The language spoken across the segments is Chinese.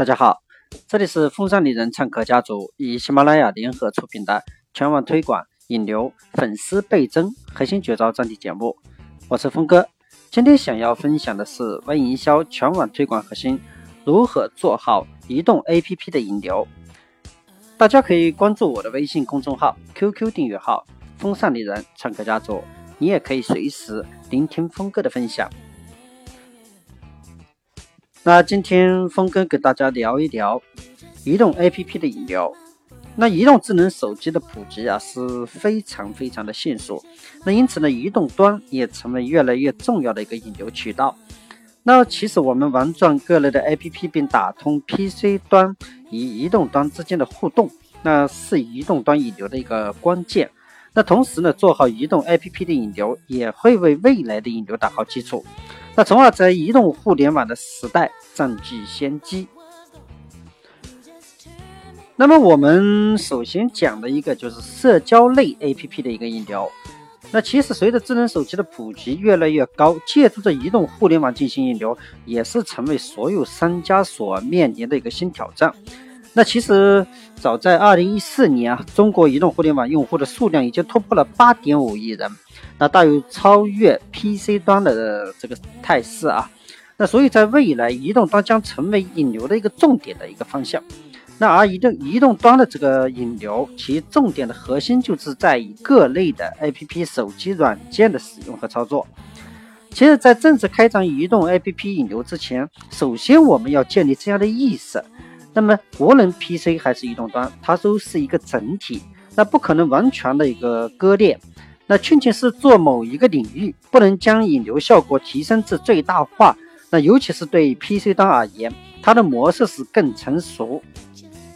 大家好，这里是风尚丽人唱客家族与喜马拉雅联合出品的全网推广引流、粉丝倍增核心绝招专题节目。我是峰哥，今天想要分享的是微营销全网推广核心，如何做好移动 APP 的引流。大家可以关注我的微信公众号、QQ 订阅号“风尚丽人唱客家族”，你也可以随时聆听峰哥的分享。那今天峰哥给大家聊一聊移动 APP 的引流。那移动智能手机的普及啊是非常非常的迅速，那因此呢，移动端也成为越来越重要的一个引流渠道。那其实我们玩转各类的 APP 并打通 PC 端与移动端之间的互动，那是移动端引流的一个关键。那同时呢，做好移动 APP 的引流，也会为未来的引流打好基础。那从而在移动互联网的时代占据先机。那么我们首先讲的一个就是社交类 APP 的一个引流。那其实随着智能手机的普及越来越高，借助着移动互联网进行引流，也是成为所有商家所面临的一个新挑战。那其实早在二零一四年啊，中国移动互联网用户的数量已经突破了八点五亿人。那大有超越 PC 端的这个态势啊，那所以在未来，移动端将成为引流的一个重点的一个方向。那而移动移动端的这个引流，其重点的核心就是在于各类的 APP 手机软件的使用和操作。其实，在正式开展移动 APP 引流之前，首先我们要建立这样的意识：那么无论 PC 还是移动端，它都是一个整体，那不可能完全的一个割裂。那仅仅是做某一个领域，不能将引流效果提升至最大化。那尤其是对 PC 端而言，它的模式是更成熟，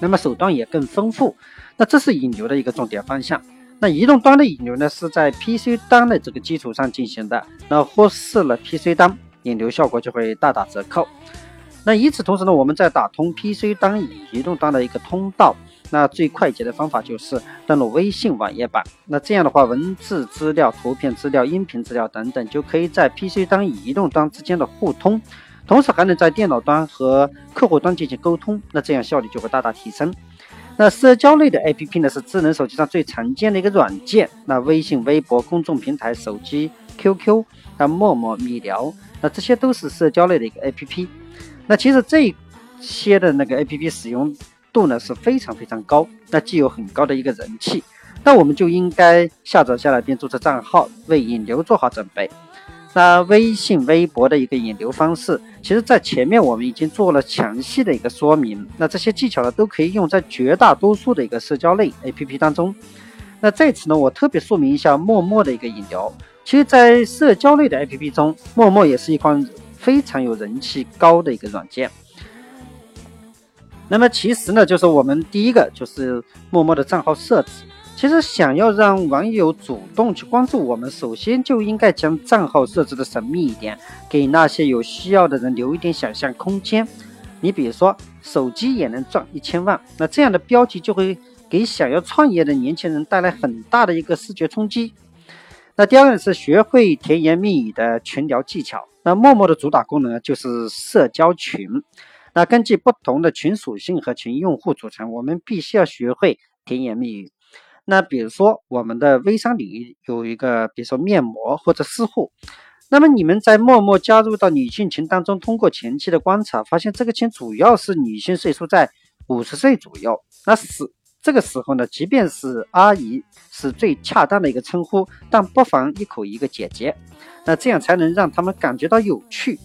那么手段也更丰富。那这是引流的一个重点方向。那移动端的引流呢，是在 PC 端的这个基础上进行的。那忽视了 PC 端，引流效果就会大打折扣。那与此同时呢，我们在打通 PC 端与移动端的一个通道。那最快捷的方法就是登录微信网页版。那这样的话，文字资料、图片资料、音频资料等等，就可以在 PC 端与移动端之间的互通，同时还能在电脑端和客户端进行沟通。那这样效率就会大大提升。那社交类的 APP 呢，是智能手机上最常见的一个软件。那微信、微博、公众平台、手机 QQ、那陌陌、米聊，那这些都是社交类的一个 APP。那其实这些的那个 APP 使用。度呢是非常非常高，那既有很高的一个人气，那我们就应该下载下来并注册账号，为引流做好准备。那微信、微博的一个引流方式，其实在前面我们已经做了详细的一个说明。那这些技巧呢，都可以用在绝大多数的一个社交类 APP 当中。那在此呢，我特别说明一下陌陌的一个引流。其实，在社交类的 APP 中，陌陌也是一款非常有人气高的一个软件。那么其实呢，就是我们第一个就是陌陌的账号设置。其实想要让网友主动去关注我们，首先就应该将账号设置的神秘一点，给那些有需要的人留一点想象空间。你比如说，手机也能赚一千万，那这样的标题就会给想要创业的年轻人带来很大的一个视觉冲击。那第二个是学会甜言蜜语的群聊技巧。那陌陌的主打功能就是社交群。那根据不同的群属性和群用户组成，我们必须要学会甜言蜜语。那比如说，我们的微商领域有一个，比如说面膜或者私护，那么你们在陌陌加入到女性群当中，通过前期的观察，发现这个群主要是女性，岁数在五十岁左右。那是这个时候呢，即便是阿姨是最恰当的一个称呼，但不妨一口一个姐姐，那这样才能让他们感觉到有趣。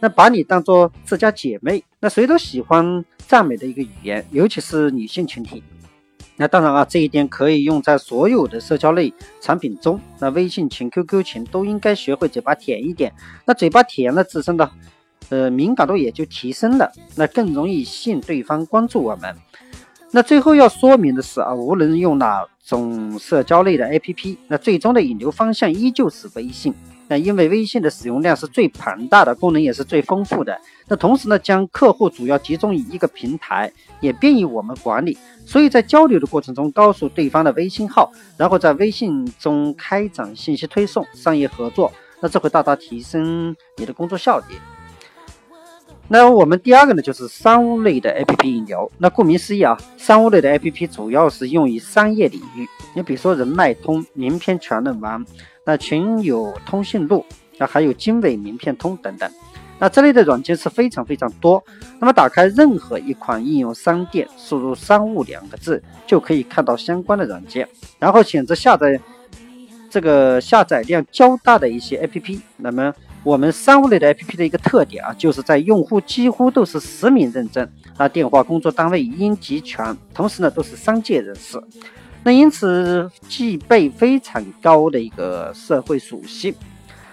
那把你当做自家姐妹，那谁都喜欢赞美的一个语言，尤其是女性群体。那当然啊，这一点可以用在所有的社交类产品中。那微信群、QQ 群都应该学会嘴巴甜一点。那嘴巴甜了，自身的呃敏感度也就提升了，那更容易吸引对方关注我们。那最后要说明的是啊，无论用哪种社交类的 APP，那最终的引流方向依旧是微信。那因为微信的使用量是最庞大的，功能也是最丰富的。那同时呢，将客户主要集中于一个平台，也便于我们管理。所以在交流的过程中，告诉对方的微信号，然后在微信中开展信息推送、商业合作，那这会大大提升你的工作效率。那我们第二个呢，就是商务类的 APP 引流。那顾名思义啊，商务类的 APP 主要是用于商业领域。你比如说人脉通、名片全能王、那群友通讯录，那还有经纬名片通等等。那这类的软件是非常非常多。那么打开任何一款应用商店，输入“商务”两个字，就可以看到相关的软件，然后选择下载这个下载量较大的一些 APP。那么我们商务类的 APP 的一个特点啊，就是在用户几乎都是实名认证，啊，电话、工作单位应集全，同时呢都是商界人士，那因此具备非常高的一个社会属性，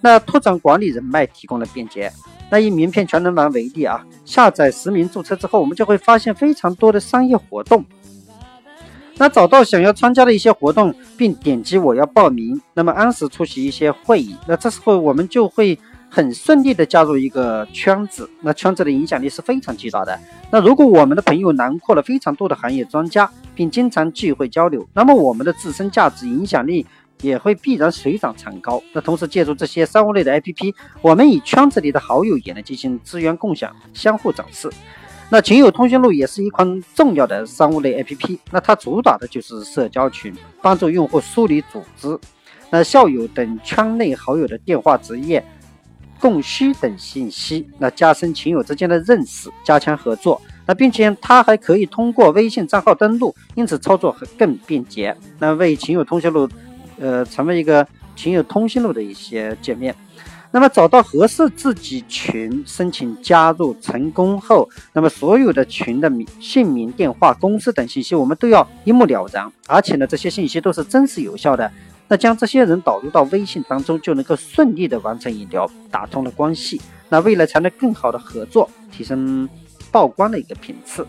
那拓展管理人脉提供了便捷。那以名片全能王为例啊，下载实名注册之后，我们就会发现非常多的商业活动。那找到想要参加的一些活动，并点击我要报名，那么按时出席一些会议。那这时候我们就会很顺利的加入一个圈子，那圈子的影响力是非常巨大的。那如果我们的朋友囊括了非常多的行业专家，并经常聚会交流，那么我们的自身价值影响力。也会必然水涨船高。那同时借助这些商务类的 APP，我们与圈子里的好友也能进行资源共享、相互展示。那群友通讯录也是一款重要的商务类 APP。那它主打的就是社交群，帮助用户梳理组织、那校友等圈内好友的电话、职业、供需等信息，那加深群友之间的认识，加强合作。那并且它还可以通过微信账号登录，因此操作更便捷。那为群友通讯录。呃，成为一个群友通讯录的一些界面。那么找到合适自己群，申请加入成功后，那么所有的群的名、姓名、电话、公司等信息，我们都要一目了然。而且呢，这些信息都是真实有效的。那将这些人导入到微信当中，就能够顺利的完成引流，打通了关系。那未来才能更好的合作，提升曝光的一个频次。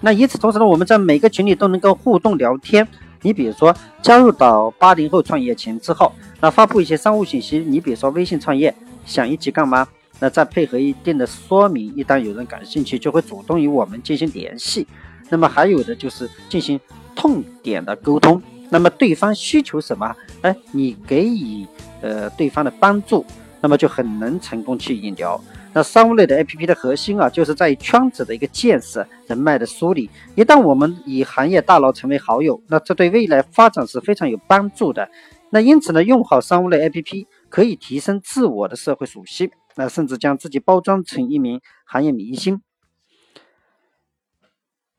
那与此同时呢，我们在每个群里都能够互动聊天。你比如说，加入到八零后创业群之后，那发布一些商务信息。你比如说，微信创业想一起干嘛？那再配合一定的说明，一旦有人感兴趣，就会主动与我们进行联系。那么还有的就是进行痛点的沟通。那么对方需求什么？哎，你给予呃对方的帮助，那么就很能成功去引流。那商务类的 APP 的核心啊，就是在于圈子的一个建设、人脉的梳理。一旦我们与行业大佬成为好友，那这对未来发展是非常有帮助的。那因此呢，用好商务类 APP 可以提升自我的社会属性，那甚至将自己包装成一名行业明星。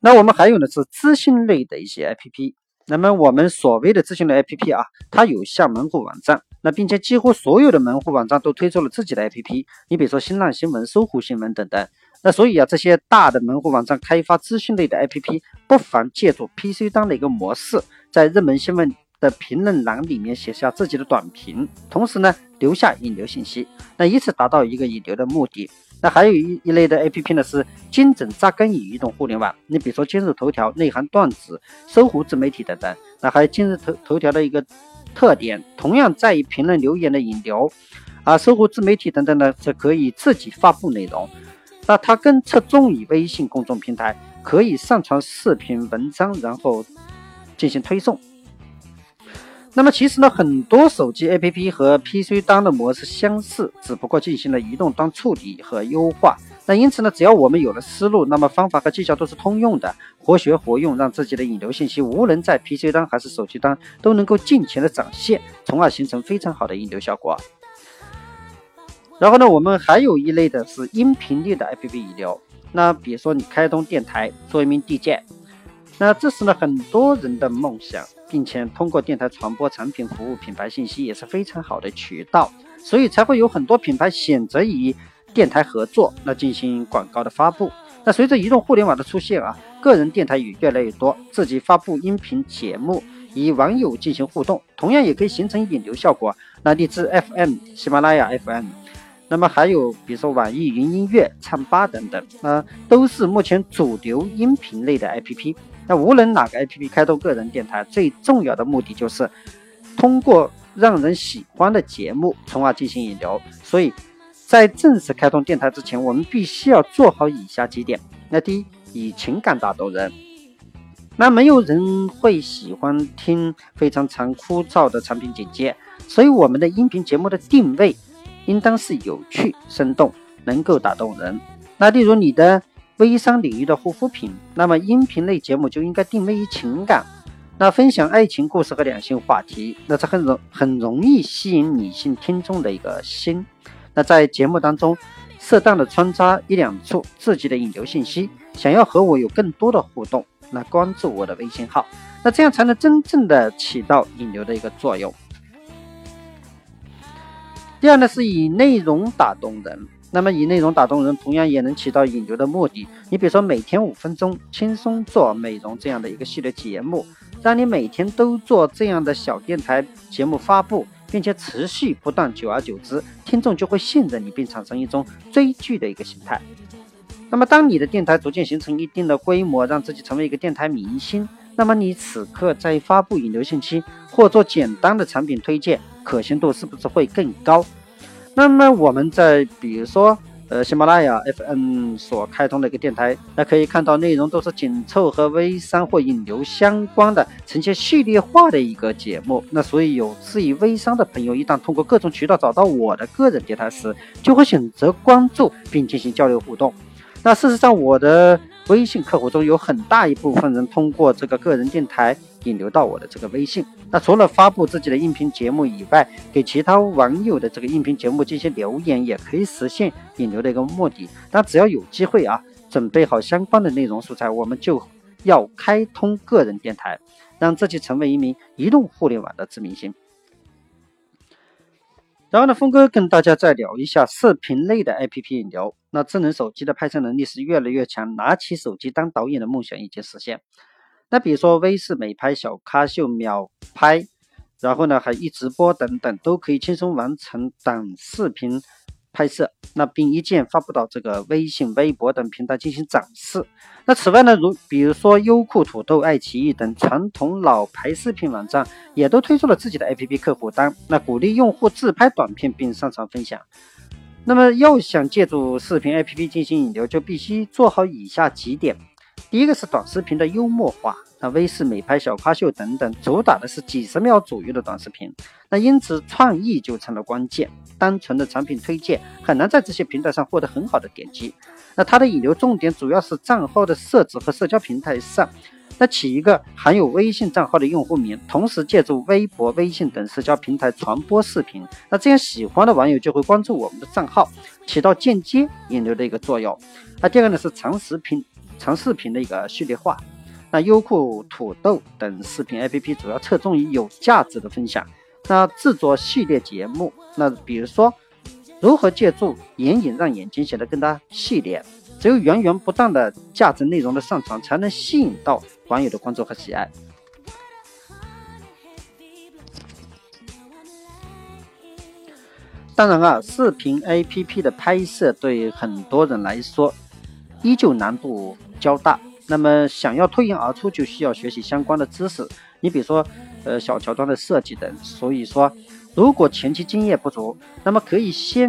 那我们还有呢是资讯类的一些 APP。那么我们所谓的咨询类 APP 啊，它有像门户网站，那并且几乎所有的门户网站都推出了自己的 APP。你比如说新浪新闻、搜狐新闻等等。那所以啊，这些大的门户网站开发资讯类的 APP，不妨借助 PC 端的一个模式，在热门新闻的评论栏里面写下自己的短评，同时呢留下引流信息，那以此达到一个引流的目的。那还有一一类的 A P P 呢，是精准扎根于移动互联网。你比如说今日头条、内涵段子、搜狐自媒体等等。那还有今日头头条的一个特点，同样在于评论留言的引流，啊，搜狐自媒体等等呢是可以自己发布内容。那它更侧重于微信公众平台，可以上传视频、文章，然后进行推送。那么其实呢，很多手机 APP 和 PC 端的模式相似，只不过进行了移动端处理和优化。那因此呢，只要我们有了思路，那么方法和技巧都是通用的，活学活用，让自己的引流信息无论在 PC 端还是手机端都能够尽情的展现，从而形成非常好的引流效果。然后呢，我们还有一类的是音频类的 APP 引流。那比如说你开通电台，做一名 DJ，那这是呢很多人的梦想。并且通过电台传播产品、服务、品牌信息也是非常好的渠道，所以才会有很多品牌选择与电台合作，那进行广告的发布。那随着移动互联网的出现啊，个人电台也越来越多，自己发布音频节目，与网友进行互动，同样也可以形成引流效果。那荔枝 FM、喜马拉雅 FM，那么还有比如说网易云音乐、唱吧等等，那，都是目前主流音频类的 APP。那无论哪个 APP 开通个人电台，最重要的目的就是通过让人喜欢的节目，从而进行引流。所以在正式开通电台之前，我们必须要做好以下几点。那第一，以情感打动人。那没有人会喜欢听非常长枯燥的产品简介，所以我们的音频节目的定位应当是有趣、生动，能够打动人。那例如你的微商领域的护肤品，那么音频类节目就应该定位于情感，那分享爱情故事和两性话题，那是很容很容易吸引女性听众的一个心。那在节目当中，适当的穿插一两处自己的引流信息，想要和我有更多的互动，那关注我的微信号，那这样才能真正的起到引流的一个作用。第二呢，是以内容打动人。那么以内容打动人，同样也能起到引流的目的。你比如说，每天五分钟轻松做美容这样的一个系列节目，让你每天都做这样的小电台节目发布，并且持续不断，久而久之，听众就会信任你，并产生一种追剧的一个心态。那么，当你的电台逐渐形成一定的规模，让自己成为一个电台明星，那么你此刻在发布引流信息或做简单的产品推荐，可信度是不是会更高？那么我们在比如说，呃，喜马拉雅 FM 所开通的一个电台，那可以看到内容都是紧凑和微商或引流相关的，呈现系列化的一个节目。那所以有志于微商的朋友，一旦通过各种渠道找到我的个人电台时，就会选择关注并进行交流互动。那事实上，我的微信客户中有很大一部分人通过这个个人电台。引流到我的这个微信。那除了发布自己的音频节目以外，给其他网友的这个音频节目进行留言，也可以实现引流的一个目的。那只要有机会啊，准备好相关的内容素材，我们就要开通个人电台，让自己成为一名移动互联网的知名星。然后呢，峰哥跟大家再聊一下视频类的 APP 引流。那智能手机的拍摄能力是越来越强，拿起手机当导演的梦想已经实现。那比如说微视美拍、小咖秀、秒拍，然后呢还一直播等等，都可以轻松完成短视频拍摄，那并一键发布到这个微信、微博等平台进行展示。那此外呢，如比如说优酷、土豆、爱奇艺等传统老牌视频网站，也都推出了自己的 APP 客户端，那鼓励用户自拍短片并上传分享。那么要想借助视频 APP 进行引流，就必须做好以下几点。第一个是短视频的幽默化，那微视美拍、小咖秀等等，主打的是几十秒左右的短视频，那因此创意就成了关键。单纯的产品推荐很难在这些平台上获得很好的点击。那它的引流重点主要是账号的设置和社交平台上，那起一个含有微信账号的用户名，同时借助微博、微信等社交平台传播视频，那这样喜欢的网友就会关注我们的账号，起到间接引流的一个作用。那第二个呢是长视频。长视频的一个序列化，那优酷、土豆等视频 APP 主要侧重于有价值的分享。那制作系列节目，那比如说如何借助眼影让眼睛显得更加细连，只有源源不断的价值内容的上传，才能吸引到网友的关注和喜爱。当然啊，视频 APP 的拍摄对很多人来说依旧难度。较大，那么想要脱颖而出，就需要学习相关的知识。你比如说，呃，小乔装的设计等。所以说，如果前期经验不足，那么可以先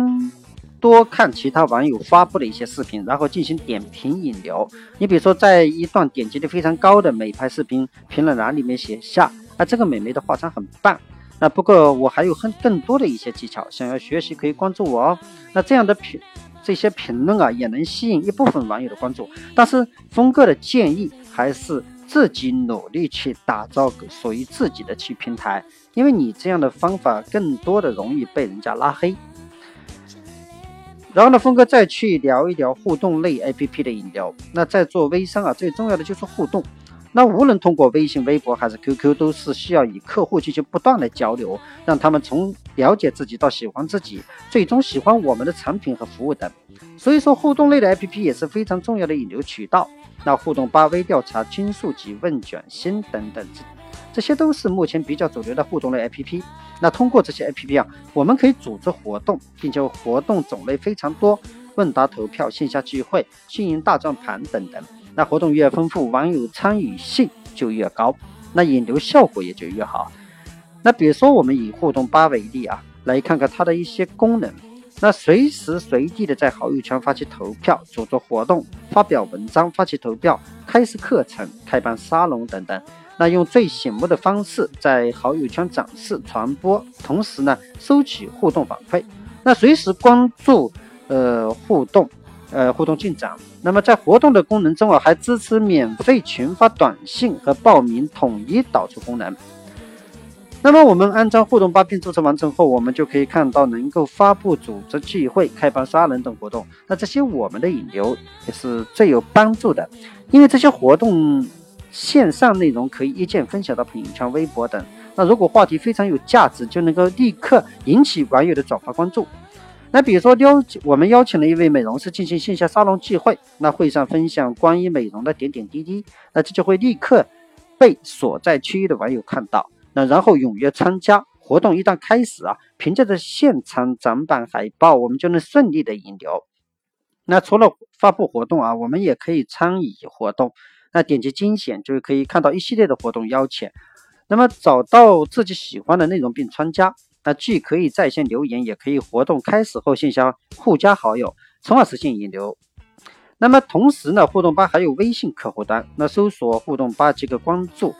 多看其他网友发布的一些视频，然后进行点评引流。你比如说，在一段点击率非常高的美拍视频评论栏里面写下：“啊，这个美眉的化妆很棒。”那不过我还有很更多的一些技巧，想要学习可以关注我哦。那这样的评。这些评论啊，也能吸引一部分网友的关注，但是峰哥的建议还是自己努力去打造属于自己的去平台，因为你这样的方法更多的容易被人家拉黑。然后呢，峰哥再去聊一聊互动类 APP 的引流。那在做微商啊，最重要的就是互动。那无论通过微信、微博还是 QQ，都是需要与客户进行不断的交流，让他们从了解自己到喜欢自己，最终喜欢我们的产品和服务等。所以说，互动类的 APP 也是非常重要的引流渠道。那互动吧、微调查、均数集、问卷星等等，这这些都是目前比较主流的互动类 APP。那通过这些 APP 啊，我们可以组织活动，并且活动种类非常多，问答、投票、线下聚会、幸运大转盘等等。那活动越丰富，网友参与性就越高，那引流效果也就越好。那比如说，我们以互动八为例啊，来看看它的一些功能。那随时随地的在好友圈发起投票、组织活动、发表文章、发起投票、开设课程、开办沙龙等等。那用最醒目的方式在好友圈展示、传播，同时呢，收取互动反馈。那随时关注，呃，互动。呃，互动进展。那么在活动的功能中啊，还支持免费群发短信和报名统一导出功能。那么我们安装互动八并注册完成后，我们就可以看到能够发布、组织聚会、开班杀人等活动。那这些我们的引流也是最有帮助的，因为这些活动线上内容可以一键分享到朋友圈、微博等。那如果话题非常有价值，就能够立刻引起网友的转发关注。那比如说邀我们邀请了一位美容师进行线下沙龙聚会，那会上分享关于美容的点点滴滴，那这就会立刻被所在区域的网友看到。那然后踊跃参加活动，一旦开始啊，凭借着现场展板海报，我们就能顺利的引流。那除了发布活动啊，我们也可以参与活动。那点击精选就可以看到一系列的活动邀请。那么找到自己喜欢的内容并参加，那既可以在线留言，也可以活动开始后线下互加好友，从而实现引流。那么同时呢，互动吧还有微信客户端，那搜索互动吧即可关注。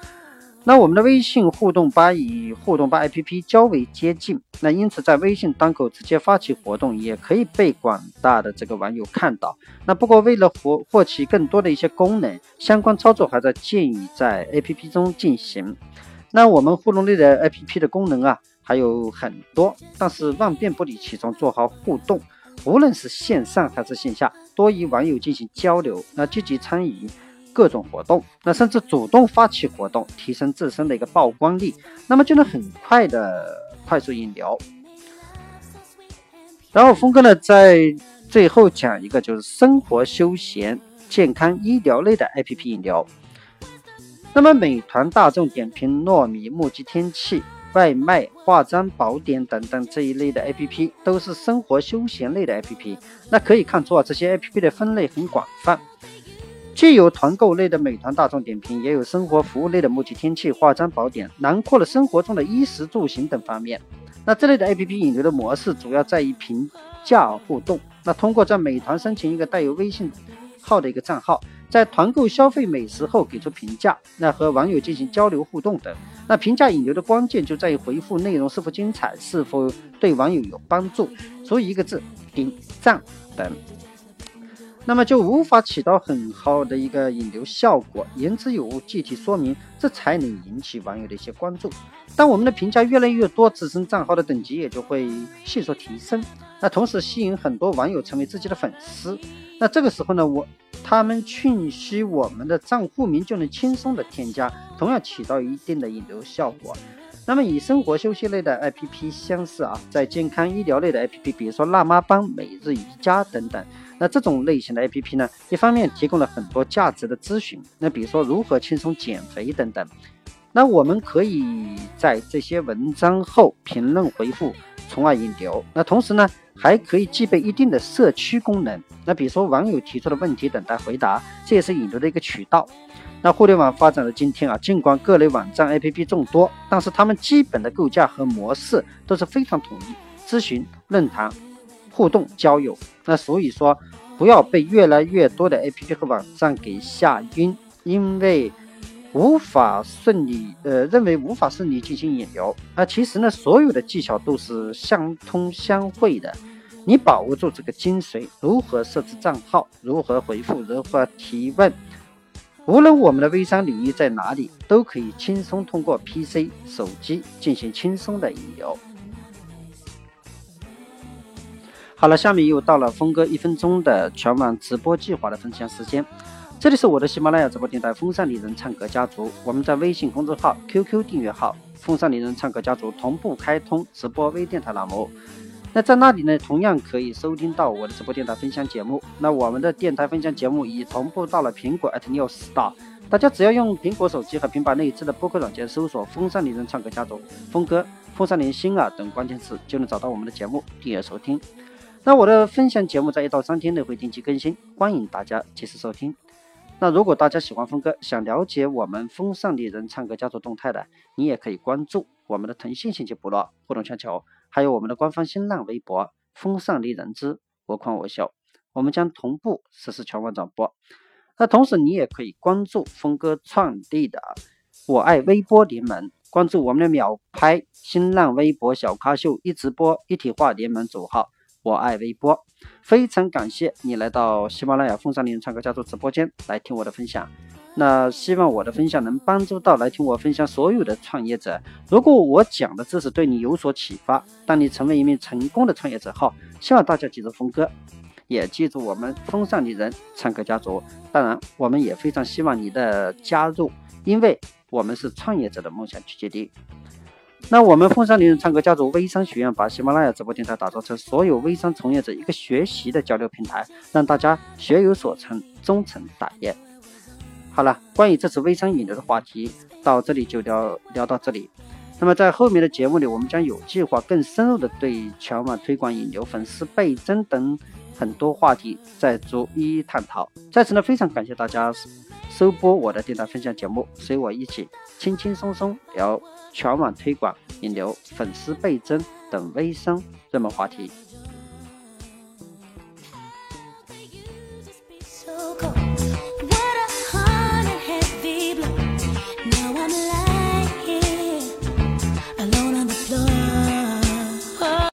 那我们的微信互动吧与互动吧 APP 较为接近，那因此在微信端口直接发起活动，也可以被广大的这个网友看到。那不过为了获获取更多的一些功能，相关操作还在建议在 APP 中进行。那我们互动类的 APP 的功能啊还有很多，但是万变不离其宗，做好互动，无论是线上还是线下，多与网友进行交流，那积极参与。各种活动，那甚至主动发起活动，提升自身的一个曝光力，那么就能很快的快速引流。然后峰哥呢，在最后讲一个就是生活休闲、健康医疗类的 APP 引流。那么美团、大众点评、糯米、目击天气、外卖、化妆宝典等等这一类的 APP，都是生活休闲类的 APP。那可以看出啊，这些 APP 的分类很广泛。既有团购类的美团、大众点评，也有生活服务类的目击天气、化妆宝典，囊括了生活中的衣食住行等方面。那这类的 APP 引流的模式主要在于评价互动。那通过在美团申请一个带有微信号的一个账号，在团购消费美食后给出评价，那和网友进行交流互动等。那评价引流的关键就在于回复内容是否精彩，是否对网友有帮助，所以一个字点赞等。那么就无法起到很好的一个引流效果，言之有物，具体说明，这才能引起网友的一些关注。当我们的评价越来越多，自身账号的等级也就会迅速提升。那同时吸引很多网友成为自己的粉丝。那这个时候呢，我他们讯息我们的账户名就能轻松的添加，同样起到一定的引流效果。那么与生活休息类的 APP 相似啊，在健康医疗类的 APP，比如说辣妈帮、每日瑜伽等等。那这种类型的 A P P 呢，一方面提供了很多价值的咨询，那比如说如何轻松减肥等等，那我们可以在这些文章后评论回复，从而引流。那同时呢，还可以具备一定的社区功能，那比如说网友提出的问题等待回答，这也是引流的一个渠道。那互联网发展到今天啊，尽管各类网站 A P P 众多，但是它们基本的构架和模式都是非常统一，咨询、论坛。互动交友，那所以说不要被越来越多的 APP 和网站给吓晕，因为无法顺利，呃，认为无法顺利进行引流。那其实呢，所有的技巧都是相通相会的。你把握住这个精髓，如何设置账号，如何回复，如何提问，无论我们的微商领域在哪里，都可以轻松通过 PC 手机进行轻松的引流。好了，下面又到了峰哥一分钟的全网直播计划的分享时间。这里是我的喜马拉雅直播电台《风尚丽人唱歌家族》，我们在微信公众号、QQ 订阅号“风尚丽人唱歌家族”同步开通直播微电台栏目。那在那里呢，同样可以收听到我的直播电台分享节目。那我们的电台分享节目已同步到了苹果 News Star，大家只要用苹果手机和平板内置的播客软件搜索“风尚丽人唱歌家族”、“峰哥”、“风尚林星啊”等关键词，就能找到我们的节目，订阅收听。那我的分享节目在一到三天内会定期更新，欢迎大家及时收听。那如果大家喜欢峰哥，想了解我们风尚丽人唱歌家族动态的，你也可以关注我们的腾讯信息部落互动全球，还有我们的官方新浪微博风尚丽人之我狂我秀，我们将同步实施全网转播。那同时你也可以关注峰哥创立的我爱微波联盟，关注我们的秒拍新浪微博小咖秀一直播一体化联盟组号。我爱微波。非常感谢你来到喜马拉雅风尚林唱歌家族直播间来听我的分享。那希望我的分享能帮助到来听我分享所有的创业者。如果我讲的知识对你有所启发，当你成为一名成功的创业者后，希望大家记住峰哥，也记住我们风尚丽人唱歌家族。当然，我们也非常希望你的加入，因为我们是创业者的梦想聚集地。那我们风尚女人唱歌家族微商学院把喜马拉雅直播电台打造成所有微商从业者一个学习的交流平台，让大家学有所成，终成大业。好了，关于这次微商引流的话题到这里就聊聊到这里。那么在后面的节目里，我们将有计划更深入的对全网推广引流、粉丝倍增等很多话题再逐一探讨。在此呢，非常感谢大家收播我的电台分享节目，随我一起轻轻松松聊全网推广引流、粉丝倍增等微商热门话题。